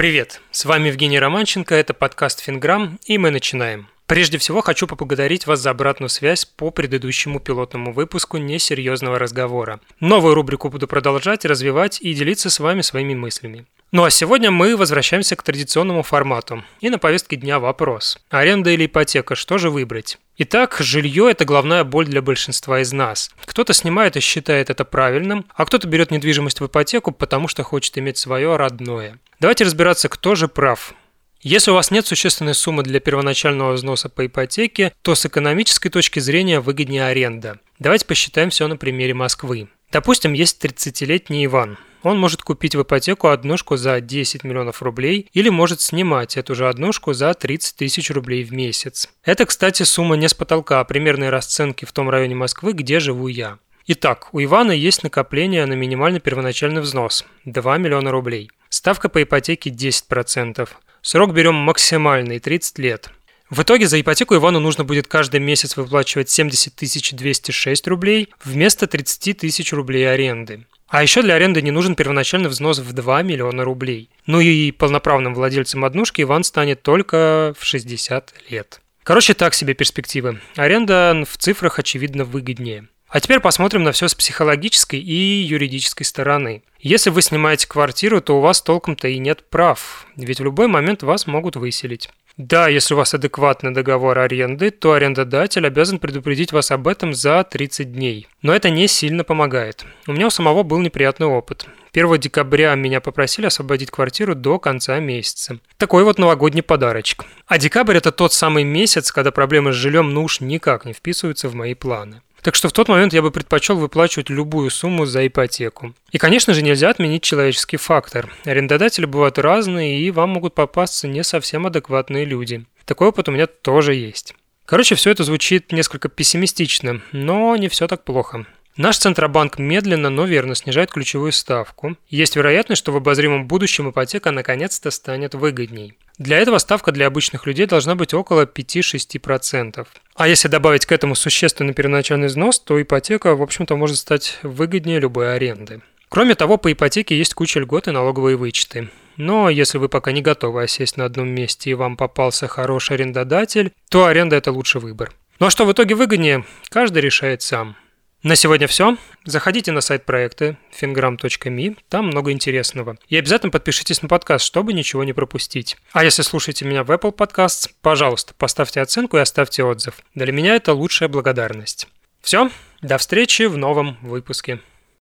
Привет, с вами Евгений Романченко, это подкаст «Финграмм», и мы начинаем. Прежде всего хочу поблагодарить вас за обратную связь по предыдущему пилотному выпуску несерьезного разговора. Новую рубрику буду продолжать, развивать и делиться с вами своими мыслями. Ну а сегодня мы возвращаемся к традиционному формату. И на повестке дня вопрос. Аренда или ипотека, что же выбрать? Итак, жилье – это главная боль для большинства из нас. Кто-то снимает и считает это правильным, а кто-то берет недвижимость в ипотеку, потому что хочет иметь свое родное. Давайте разбираться, кто же прав. Если у вас нет существенной суммы для первоначального взноса по ипотеке, то с экономической точки зрения выгоднее аренда. Давайте посчитаем все на примере Москвы. Допустим, есть 30-летний Иван. Он может купить в ипотеку однушку за 10 миллионов рублей или может снимать эту же однушку за 30 тысяч рублей в месяц. Это, кстати, сумма не с потолка, а примерные расценки в том районе Москвы, где живу я. Итак, у Ивана есть накопление на минимальный первоначальный взнос – 2 миллиона рублей. Ставка по ипотеке 10%. Срок берем максимальный – 30 лет. В итоге за ипотеку Ивану нужно будет каждый месяц выплачивать 70 206 рублей вместо 30 тысяч рублей аренды. А еще для аренды не нужен первоначальный взнос в 2 миллиона рублей. Ну и полноправным владельцем однушки Иван станет только в 60 лет. Короче, так себе перспективы. Аренда в цифрах очевидно выгоднее. А теперь посмотрим на все с психологической и юридической стороны. Если вы снимаете квартиру, то у вас толком-то и нет прав, ведь в любой момент вас могут выселить. Да, если у вас адекватный договор аренды, то арендодатель обязан предупредить вас об этом за 30 дней. Но это не сильно помогает. У меня у самого был неприятный опыт. 1 декабря меня попросили освободить квартиру до конца месяца. Такой вот новогодний подарочек. А декабрь это тот самый месяц, когда проблемы с жильем ну уж никак не вписываются в мои планы. Так что в тот момент я бы предпочел выплачивать любую сумму за ипотеку. И, конечно же, нельзя отменить человеческий фактор. Арендодатели бывают разные, и вам могут попасться не совсем адекватные люди. Такой опыт у меня тоже есть. Короче, все это звучит несколько пессимистично, но не все так плохо. Наш Центробанк медленно, но верно снижает ключевую ставку. Есть вероятность, что в обозримом будущем ипотека наконец-то станет выгодней. Для этого ставка для обычных людей должна быть около 5-6%. А если добавить к этому существенный первоначальный взнос, то ипотека, в общем-то, может стать выгоднее любой аренды. Кроме того, по ипотеке есть куча льгот и налоговые вычеты. Но если вы пока не готовы осесть на одном месте и вам попался хороший арендодатель, то аренда – это лучший выбор. Ну а что в итоге выгоднее, каждый решает сам. На сегодня все. Заходите на сайт проекта fingram.me, там много интересного. И обязательно подпишитесь на подкаст, чтобы ничего не пропустить. А если слушаете меня в Apple Podcasts, пожалуйста, поставьте оценку и оставьте отзыв. Для меня это лучшая благодарность. Все, до встречи в новом выпуске.